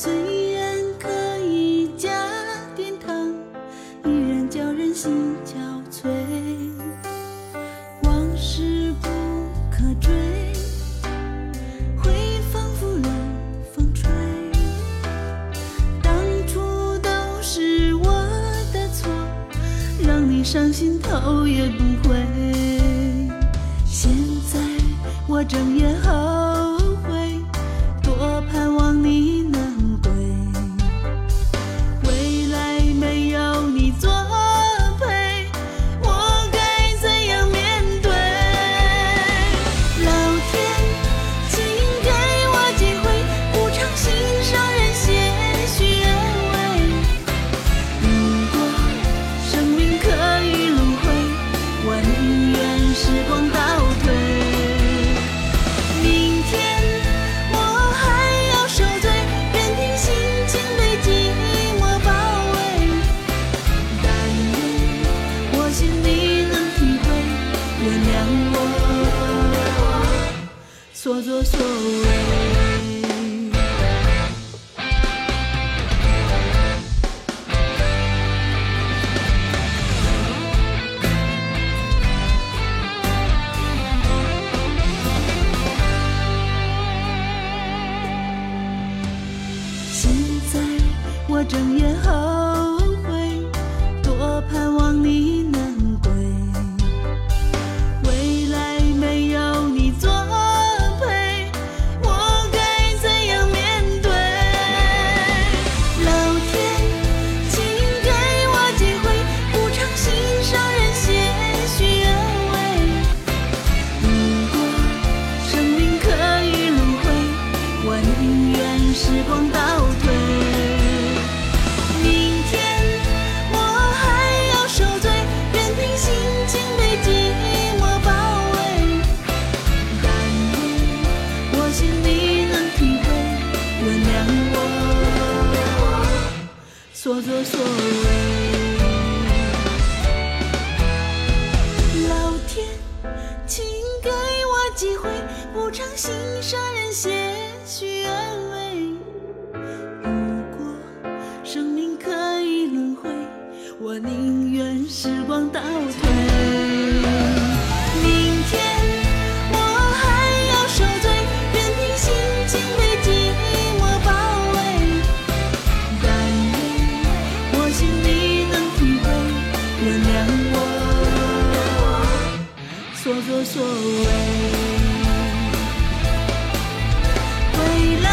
虽然可以加点糖，依然叫人心憔悴。往事不可追，回忆仿佛冷风吹。当初都是我的错，让你伤心头也不回。现在我睁眼后所作所为。现在我睁眼后光倒退。明天我还要受罪，任凭心情被寂寞包围。但愿我心里能体会，原谅我所作所为。老天，请给我机会补偿心上人些许安慰可以轮回我宁愿时光倒退明天我还要受罪任凭心情被寂寞包围但愿我心你能体会。原谅我所作所为为了